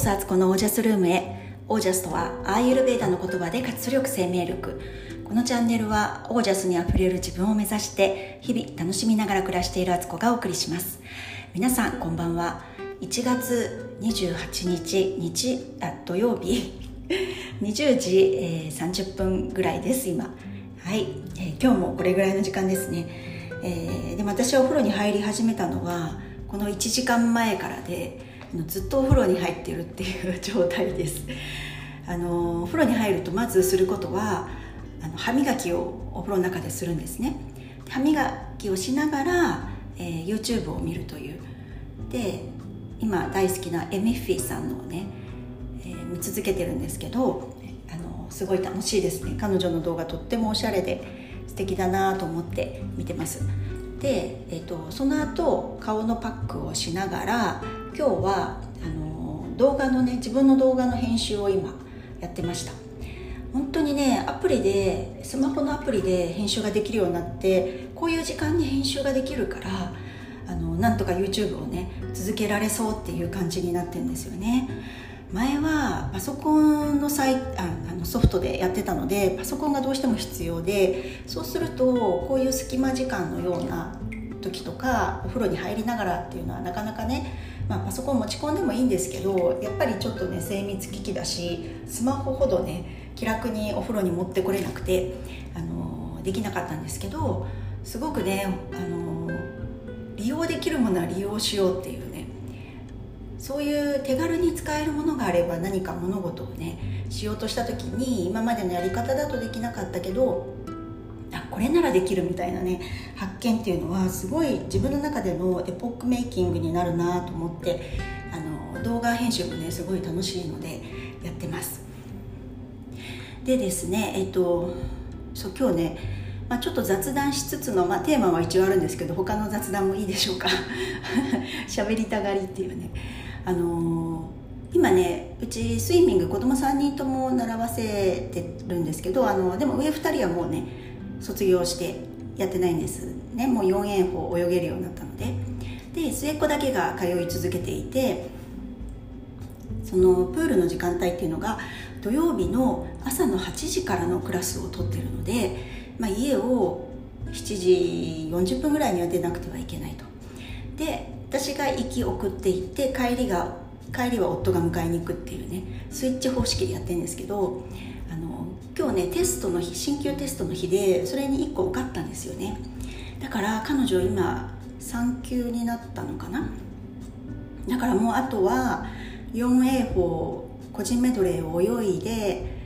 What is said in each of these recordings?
こそアツコのオージャスルームへ。オージャスとはアーユルベーダの言葉で活力生命力。このチャンネルはオージャスにあふれる自分を目指して日々楽しみながら暮らしているアツコがお送りします。皆さんこんばんは。1月28日日あ土曜日。20時、えー、30分ぐらいです今。はい、えー、今日もこれぐらいの時間ですね、えー、でも私はお風呂に入り始めたのはこの1時間前からでずっとお風呂に入ってるっていう状態です。あのお風呂に入るとまずすることはあの歯磨きをお風呂の中でするんですね。歯磨きをしながら、えー、YouTube を見るという。で今大好きなエミッフィーさんのね、えー、見続けてるんですけどあのすごい楽しいですね。彼女の動画とってもおしゃれで素敵だなと思って見てます。で、えーと、その後顔のパックをしながら今日はあの動画のね自分の動画の編集を今やってました。本当にねアプリでスマホのアプリで編集ができるようになってこういう時間に編集ができるからあのなんとか YouTube をね続けられそうっていう感じになってるんですよね。前はパソコンのサイああのソフトでやってたのでパソコンがどうしても必要でそうするとこういう隙間時間のような時とかお風呂に入りながらっていうのはなかなかね、まあ、パソコン持ち込んでもいいんですけどやっぱりちょっとね精密機器だしスマホほどね気楽にお風呂に持ってこれなくてあのできなかったんですけどすごくねあの利用できるものは利用しようっていうねそういう手軽に使えるものがあれば何か物事をねしようとした時に今までのやり方だとできなかったけどこれならできるみたいなね発見っていうのはすごい自分の中でのエポックメイキングになるなと思ってあの動画編集もねすごい楽しいのでやってます。でですねえっとそう今日ねまあ、ちょっと雑談しつつの、まあ、テーマは一応あるんですけど他の雑談もいいでしょうか。喋りたがりっていうね。あのー、今ねうちスイミング子供3人とも習わせてるんですけどあのでも上2人はもうね卒業してやってないんですね。もう4泳法泳げるようになったので。で末っ子だけが通い続けていてそのプールの時間帯っていうのが土曜日の朝の8時からのクラスを取ってるので、まあ、家を7時40分ぐらいには出なくてはいけないと。で私が行き送っていって帰りが帰りは夫が迎えに行くっていうねスイッチ方式でやってるんですけど今日ねテストの日進級テストの日でそれに1個受かったんですよね。だから彼女今3級になったのかな？だからもうあとは 4A 法個人メドレーを泳いで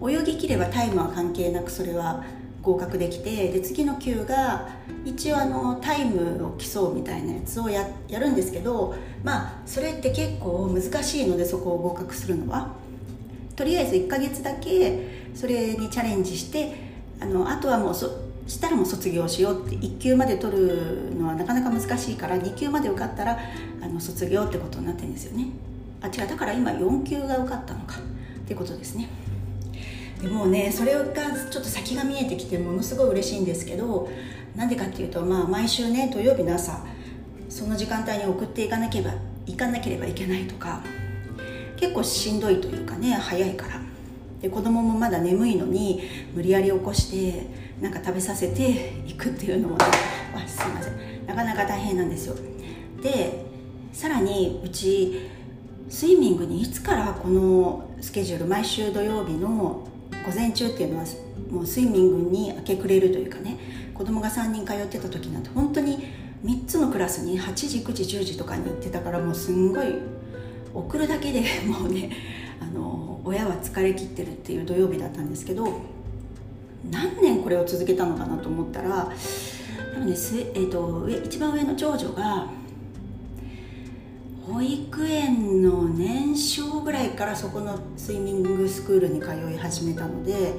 泳ぎきればタイムは関係なくそれは合格できてで次の級が一応あのタイムを競うみたいなやつをややるんですけどまあそれって結構難しいのでそこを合格するのは。とりあえず1ヶ月だけそれにチャレンジしてあのあとはもうそしたらもう卒業しようって1級まで取るのはなかなか難しいから2級まで受かったらあの卒業ってことになってるんですよね。あ違うだから今4級が受かったのか。ってことですね。でもうねそれがちょっと先が見えてきてものすごい嬉しいんですけどなんでかっていうと、まあ、毎週ね土曜日の朝その時間帯に送っていかなければいかなければいけないとか結構しんどいというかね早いから。で子供もまだ眠いのに無理やり起こしてなんか食べさせていくっていうのもねあすいません。なかなか大変なんですよ。でさらにうちスイミングにいつからこのスケジュール毎週土曜日の午前中っていうのはもうスイミングに明け暮れるというかね子供が3人通ってた時なんて本当に3つのクラスに8時9時10時とかに行ってたからもうすんごい送るだけで もうねあの親は疲れ切ってるっていう土曜日だったんですけど何年これを続けたのかなと思ったら多分ね、えーと、と一番上の長女が保育園の年少ぐらいからそこのスイミングスクールに通い始めたので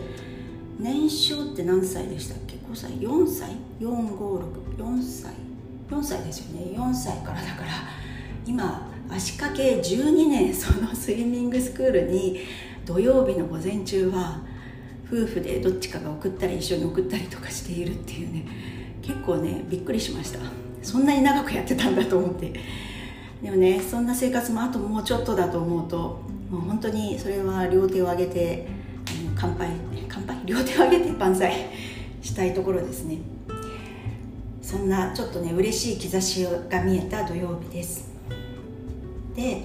年少って何歳でしたっけ？5歳？4歳？4564歳？4歳ですよね。4歳からだから今足掛け12年そのスイミングスクールに土曜日の午前中は夫婦でどっちかが送ったり一緒に送ったりとかしているっていうね結構ねびっくりしました。そんなに長くやってたんだと思って。でもねそんな生活もあともうちょっとだと思うともう本当にそれは両手を上げて乾杯乾杯？両手を上げて万歳したいところですね。そんなちょっとね嬉しい兆しが見えた土曜日です。で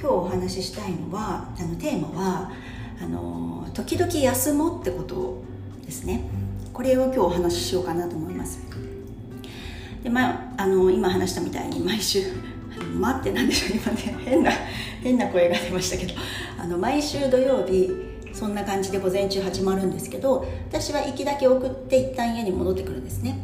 今日お話ししたいのはあのテーマはあの時々休もうってことですね。これを今日お話ししようかなと思います。で、まあ、あの今話したみたいに毎週「待ってなんでしょう今ね変な変な声が出ましたけどあの毎週土曜日そんな感じで午前中始まるんですけど私は行きだけ送って一旦家に戻ってくるんですね。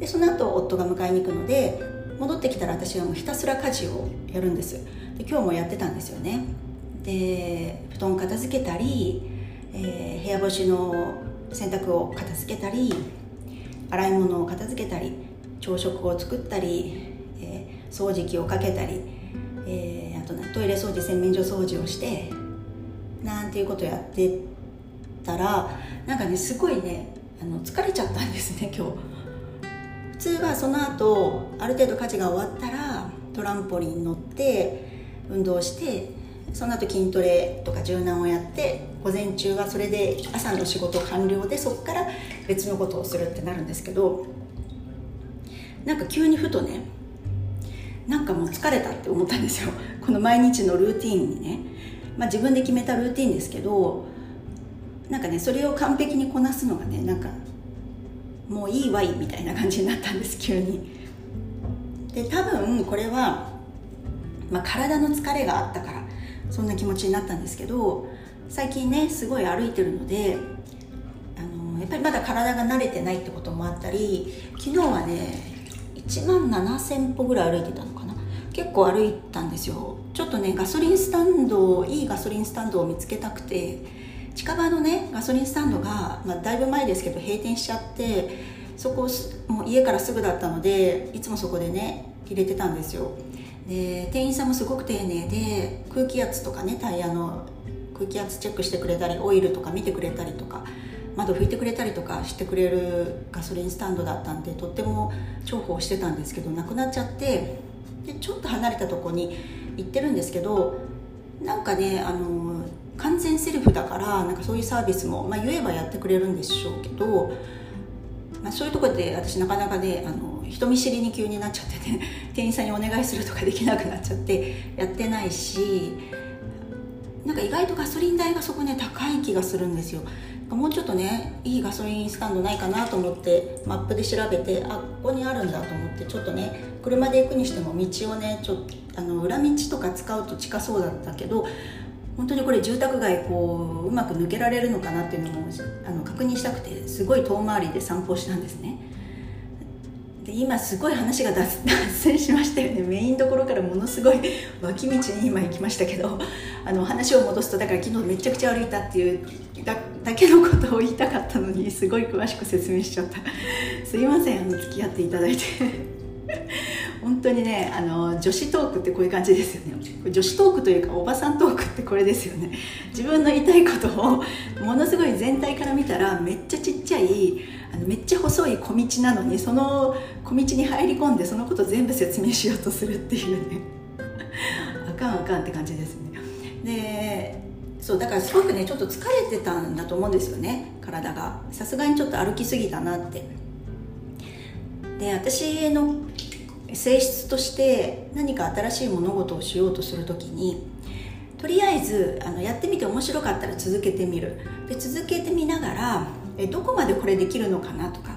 でその後夫が迎えに行くので戻ってきたら私はもうひたすら家事をやるんです。で今日もやってたんですよね。で布団片付けたり、えー、部屋干しの洗濯を片付けたり洗い物を片付けたり朝食を作ったり、えー、掃除機をかけたり、えー、あとトイレ掃除洗面所掃除をしてなんていうことやってたらなんかねすごいねあの疲れちゃったんですね今日。普通はその後ある程度家事が終わったらトランポリン乗って運動してその後筋トレとか柔軟をやって午前中はそれで朝の仕事完了でそこから別のことをするってなるんですけどなんか急にふとねなんかもう疲れたって思ったんですよ。この毎日のルーティンにね、まあ、自分で決めたルーティンですけどなんかねそれを完璧にこなすのがねなんかもういいわいみたいな感じになったんです急に。で多分これは、まあ、体の疲れがあったからそんな気持ちになったんですけど最近ねすごい歩いてるのであのやっぱりまだ体が慣れてないってこともあったり昨日はね1万7000歩ぐらい歩いてたのかな。結構歩いたんですよ。ちょっとねガソリンスタンドいいガソリンスタンドを見つけたくて近場のねガソリンスタンドが、まあ、だいぶ前ですけど閉店しちゃってそこもう家からすぐだったのでいつもそこでね入れてたんですよ。で店員さんもすごく丁寧で空気圧とかねタイヤの空気圧チェックしてくれたりオイルとか見てくれたりとか窓拭いてくれたりとかしてくれるガソリンスタンドだったんでとっても重宝してたんですけどなくなっちゃってでちょっと離れたとこに行ってるんですけどなんかねあの完全セルフだからなんかそういうサービスも、まあ、言えばやってくれるんでしょうけど、まあ、そういうとこで私なかなかねあの人見知りに急になっちゃってね 店員さんにお願いするとかできなくなっちゃってやってないしなんか意外とガソリン代がそこね高い気がするんですよ。もうちょっとねいいガソリンスタンドないかなと思ってマップで調べてあここにあるんだと思ってちょっとね車で行くにしても道をねちょあの裏道とか使うと近そうだったけど本当にこれ住宅街こううまく抜けられるのかなっていうのもあの確認したくてすごい遠回りで散歩したんですね。で今すごい話が脱線しましたよね。メインどころからものすごい脇道に今行きましたけど あの話を戻すとだから昨日めちゃくちゃ歩いたっていうだだけのことを言いたかったのにすごい詳しく説明しちゃった。すいませんあの付き合っていただいて。当にねあの女子トークってこういう感じですよね。女子トークというかおばさんトークってこれですよね。自分の言いたいことをものすごい全体から見たらめっちゃちっちゃいあのめっちゃ細い小道なのにその小道に入り込んでそのこと全部説明しようとするっていうね。あかんあかんって感じですね。でそうだからすごくねちょっと疲れてたんだと思うんですよね。体が。さすがにちょっと歩きすぎたなって。で私の性質として何か新しい物事をしようとする時にとりあえずあのやってみて面白かったら続けてみる。で続けてみながらえどこまでこれできるのかなとか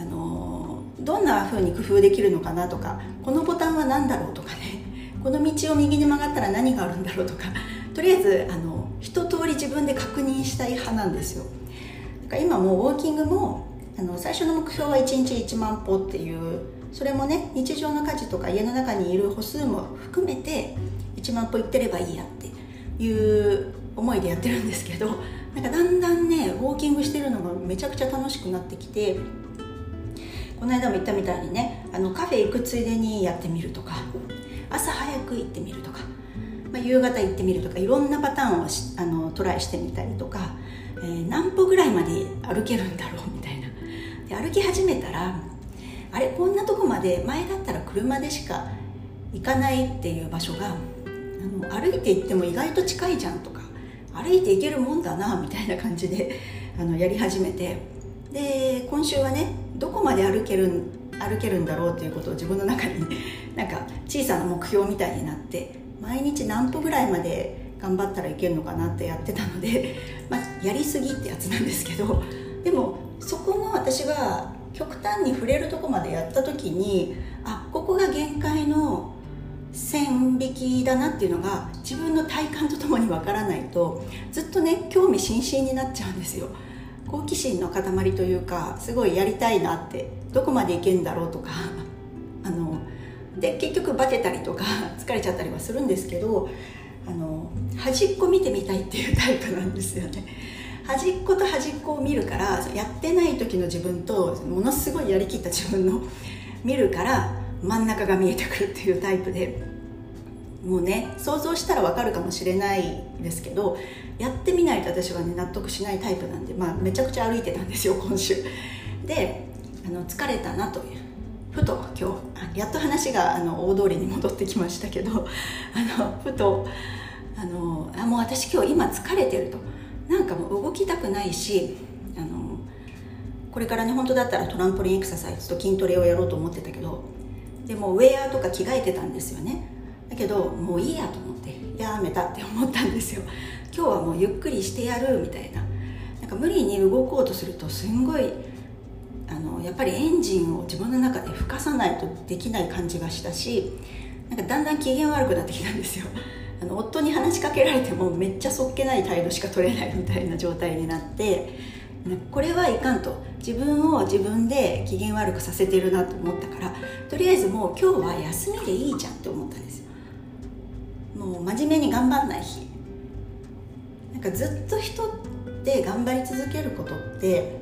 あのどんな風に工夫できるのかなとかこのボタンは何だろうとかね。この道を右に曲がったら何があるんだろうとか。とりあえずあの一通り自分で確認したい派なんですよ。だから今もうウォーキングもあの最初の目標は1日1万歩っていうそれもね日常の家事とか家の中にいる歩数も含めて1万歩行ってればいいやっていう思いでやってるんですけどなんかだんだんねウォーキングしてるのがめちゃくちゃ楽しくなってきてこの間も言ったみたいにねあのカフェ行くついでにやってみるとか朝早く行ってみるとか、まあ、夕方行ってみるとかいろんなパターンをあのトライしてみたりとか、えー、何歩ぐらいまで歩けるんだろうみたいな。で歩き始めたらあれこんなとこまで前だったら車でしか行かないっていう場所があの歩いて行っても意外と近いじゃんとか歩いて行けるもんだなみたいな感じであのやり始めてで今週はねどこまで歩ける歩けるんだろうということを自分の中に なんか小さな目標みたいになって毎日何歩ぐらいまで頑張ったらいけるのかなってやってたので、まあ、やりすぎってやつなんですけどでもそこの私が極端に触れるとこまでやった時にあここが限界の線引きだなっていうのが自分の体感とともにわからないとずっとね興味津々になっちゃうんですよ。好奇心の塊というかすごいやりたいなってどこまでいけんだろうとか。あので結局バテたりとか 疲れちゃったりはするんですけどあの端っこ見てみたいっていうタイプなんですよね。端っこと端っこを見るからやってない時の自分とものすごいやりきった自分の見るから真ん中が見えてくるっていうタイプでもうね想像したらわかるかもしれないですけどやってみないと私はね納得しないタイプなんで、まあ、めちゃくちゃ歩いてたんですよ今週。であの疲れたなという。ふと今日やっと話があの大通りに戻ってきましたけどあのふとあのあもう私今日今疲れてると。なんかもう動きたくないしあのこれからね本当だったらトランポリンエクササイズと筋トレをやろうと思ってたけどでもウェアとか着替えてたんですよね。だけどもういいやと思ってやめたって思ったんですよ。今日はもうゆっくりしてやるみたいな。なんか無理に動こうとするとすんごいあのやっぱりエンジンを自分の中で吹かさないとできない感じがしたしなんかだんだん機嫌悪くなってきたんですよ。あの夫に話しかけられてもめっちゃそっけない態度しか取れないみたいな状態になってこれはいかんと。自分を自分で機嫌悪くさせてるなと思ったからとりあえずもう今日は休みでいいじゃんって思ったんですよ。もう真面目に頑張んない日。なんかずっと人って頑張り続けることって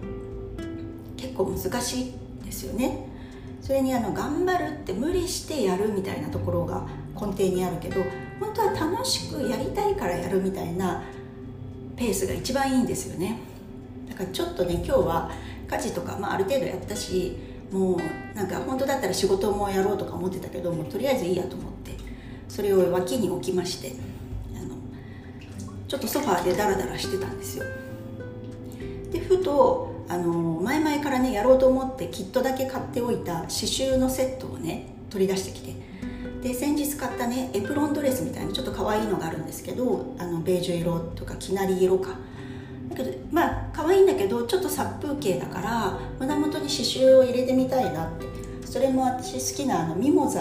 結構難しいですよね。それにあの頑張るって無理してやるみたいなところが根底にあるけど本当は楽しくやりたいからやるみたいなペースが一番いいんですよね。だからちょっとね今日は家事とか、まあ、ある程度やったしもうなんか本当だったら仕事もやろうとか思ってたけどもとりあえずいいやと思ってそれを脇に置きましてあのちょっとソファーでダラダラしてたんですよ。でふとあの前々からねやろうと思ってキットだけ買っておいた刺繍のセットをね取り出してきてで先日買ったねエプロンドレスみたいなちょっと可愛いのがあるんですけどあのベージュ色とかきなり色か。だけどまあ可愛いんだけどちょっと殺風景だから胸元に刺繍を入れてみたいなって。それも私好きなあのミモザ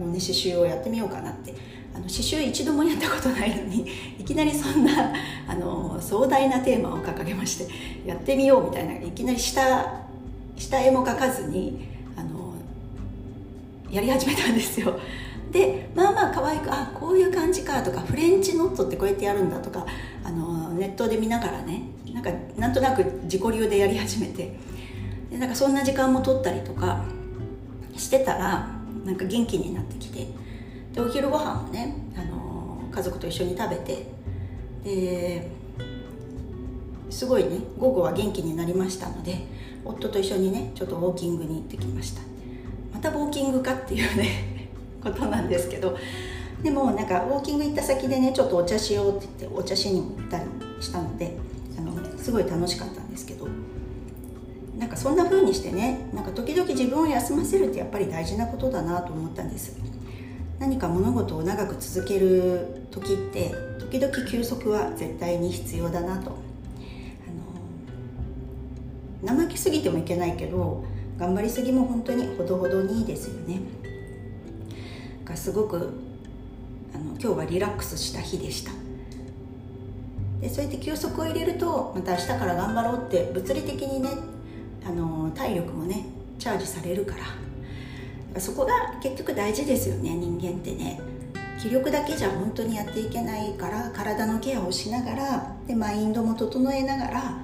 のね刺繍をやってみようかなって。あの刺繍一度もやったことないのに いきなりそんなあの壮大なテーマを掲げましてやってみようみたいないきなり下下絵も描かずにあのやり始めたんですよ。でまあまあ可愛くあこういう感じかとかフレンチノットってこうやってやるんだとかあのネットで見ながらねなんかなんとなく自己流でやり始めてでなんかそんな時間も取ったりとかしてたらなんか元気になってきてでお昼ご飯もねあの家族と一緒に食べてですごいね午後は元気になりましたので夫と一緒にねちょっとウォーキングに行ってきました。またウォーキングかっていうねことなんですけどでもなんかウォーキング行った先でねちょっとお茶しようって言ってお茶しに行ったりしたのであのすごい楽しかったんですけどなんかそんな風にしてねなんか時々自分を休ませるってやっぱり大事なことだなと思ったんです。何か物事を長く続ける時って時々休息は絶対に必要だなと。あの怠けすぎてもいけないけど頑張りすぎも本当にほどほどにいいですよね。すごくあの今日はリラックスした日でした。でそうやって休息を入れるとまた明日から頑張ろうって物理的にねあの体力もねチャージされるから。そこが結局大事ですよね人間ってね。気力だけじゃ本当にやっていけないから体のケアをしながらでマインドも整えながら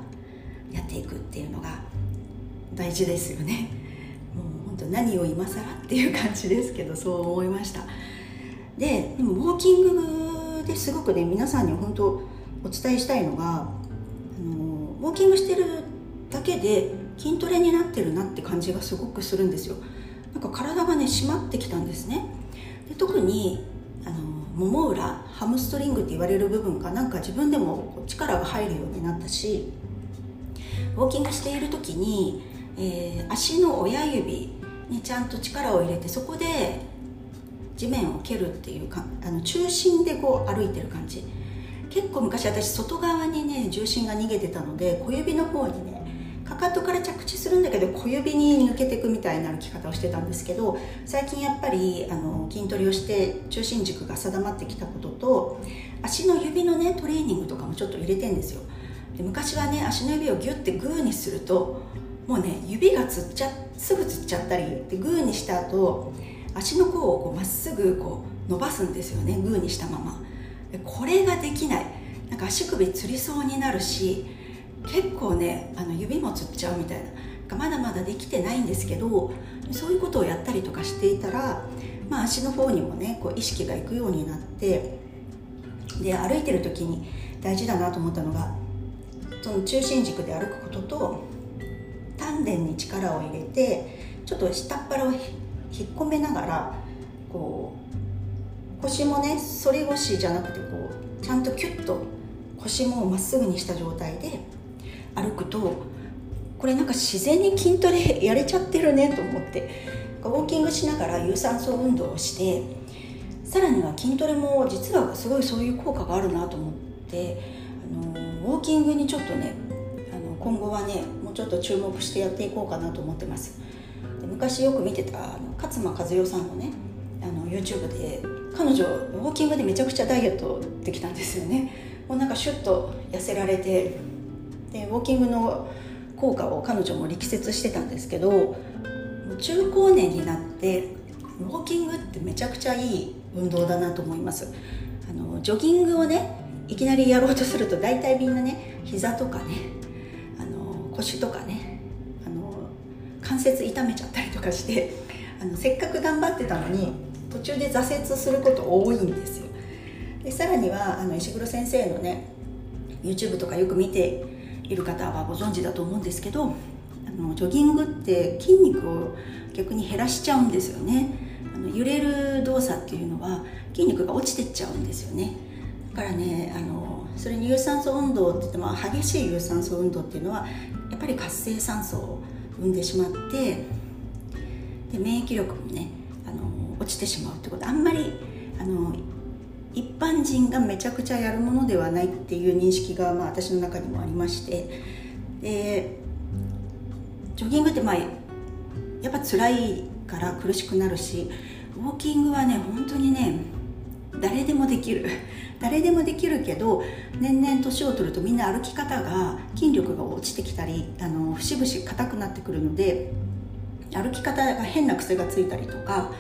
やっていくっていうのが大事ですよね。何を今更っていう感じですけどそう思いました。ででもウォーキングですごくね皆さんに本当お伝えしたいのがあのウォーキングしてるだけで筋トレになってるなって感じがすごくするんですよ。なんか体がね締まってきたんですね。で特にあのもも裏ハムストリングって言われる部分がなんか自分でも力が入るようになったしウォーキングしている時に、えー、足の親指にちゃんと力を入れてそこで地面を蹴るっていうかあの中心でこう歩いてる感じ。結構昔私外側にね重心が逃げてたので小指の方にねかかとから着地するんだけど小指に抜けていくみたいな歩き方をしてたんですけど最近やっぱりあの筋トレをして中心軸が定まってきたことと足の指のねトレーニングとかもちょっと入れてんですよ。で昔はね足の指をギュッてグーにするともうね指がつっちゃすぐつっちゃったりでグーにした後足の甲をまっすぐこう伸ばすんですよねグーにしたまま。でこれができない。なんか足首つりそうになるし結構ねあの指もつっちゃうみたいな。まだまだできてないんですけどそういうことをやったりとかしていたら、まあ、足の方にもねこう意識がいくようになってで歩いてる時に大事だなと思ったのがその中心軸で歩くことと丹田に力を入れてちょっと下っ腹を引っ込めながらこう腰もね反り腰じゃなくてこうちゃんとキュッと腰もまっすぐにした状態で歩くとこれなんか自然に筋トレやれちゃってるねと思ってウォーキングしながら有酸素運動をしてさらには筋トレも実はすごいそういう効果があるなと思ってあのウォーキングにちょっとねあの今後はねちょっと注目してやっていこうかなと思ってます。昔よく見てたあの勝間和代さんのねあの YouTube で彼女ウォーキングでめちゃくちゃダイエットできたんですよね。もうなんかシュッと痩せられてでウォーキングの効果を彼女も力説してたんですけど中高年になってウォーキングってめちゃくちゃいい運動だなと思います。あのジョギングをねいきなりやろうとすると大体みんなね膝とかね腰とかねあの関節痛めちゃったりとかしてあのせっかく頑張ってたのに途中で挫折すること多いんですよ。でさらにはあの石黒先生のね YouTube とかよく見ている方はご存知だと思うんですけどあのジョギングって筋肉を逆に減らしちゃうんですよね。あの揺れる動作っていうのは筋肉が落ちてっちゃうんですよね。だからねあのそれに有酸素運動って言っても激しい有酸素運動っていうのはぱり活性酸素を生んでしまってで免疫力もねあの落ちてしまうってこと。あんまりあの一般人がめちゃくちゃやるものではないっていう認識が、まあ、私の中にもありまして。でジョギングってまあやっぱ辛いから苦しくなるしウォーキングはね本当にね誰でもできる。誰でもできるけど年々年を取るとみんな歩き方が筋力が落ちてきたりあの節々硬くなってくるので歩き方が変な癖がついたりとか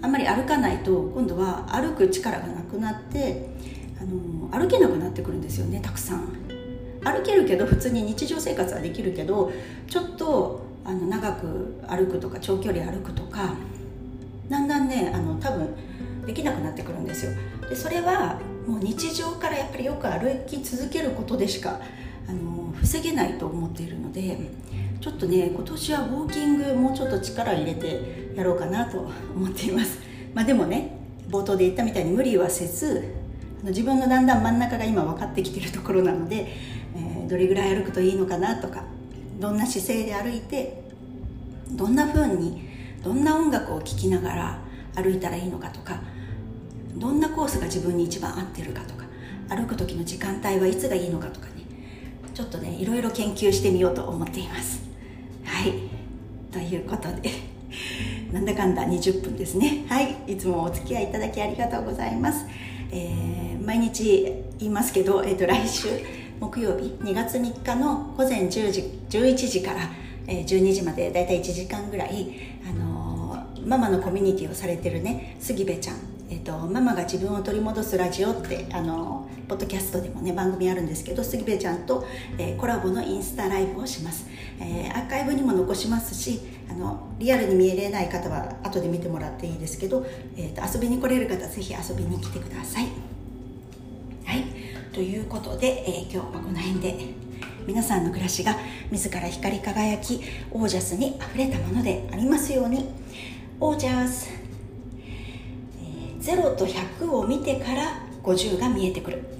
あんまり歩かないと今度は歩く力がなくなってあの歩けなくなってくるんですよねたくさん。歩けるけど普通に日常生活はできるけどちょっとあの長く歩くとか長距離歩くとかだんだんねあの多分できなくなってくるんですよ。でそれはもう日常からやっぱりよく歩き続けることでしかあの防げないと思っているのでちょっとね今年はウォーキングもうちょっと力入れてやろうかなと思っています。まあでもね冒頭で言ったみたいに無理はせず自分のだんだん真ん中が今分かってきてるところなので、えー、どれぐらい歩くといいのかなとかどんな姿勢で歩いてどんな風にどんな音楽を聴きながら歩いたらいいのかとかどんなコースが自分に一番合ってるかとか歩く時の時間帯はいつがいいのかとかねちょっとねいろいろ研究してみようと思っています。はい。ということで なんだかんだ20分ですね。はい。いつもお付き合いいただきありがとうございます、えー、毎日言いますけど、えーと、来週木曜日2月3日の午前10時11時から、えー、12時までだいたい1時間ぐらい、あの、ママのコミュニティをされてるね杉部ちゃんえーと、ママが自分を取り戻すラジオってあのポッドキャストでもね番組あるんですけど杉部ちゃんと、えー、コラボのインスタライブをします、えー、アーカイブにも残しますしあのリアルに見えれない方は後で見てもらっていいですけど、えーと、遊びに来れる方ぜひ遊びに来てください。はい。ということで、え今日はこの辺で皆さんの暮らしが自ら光り輝きオージャスにあふれたものでありますように。オージャス。0と100を見てから50が見えてくる。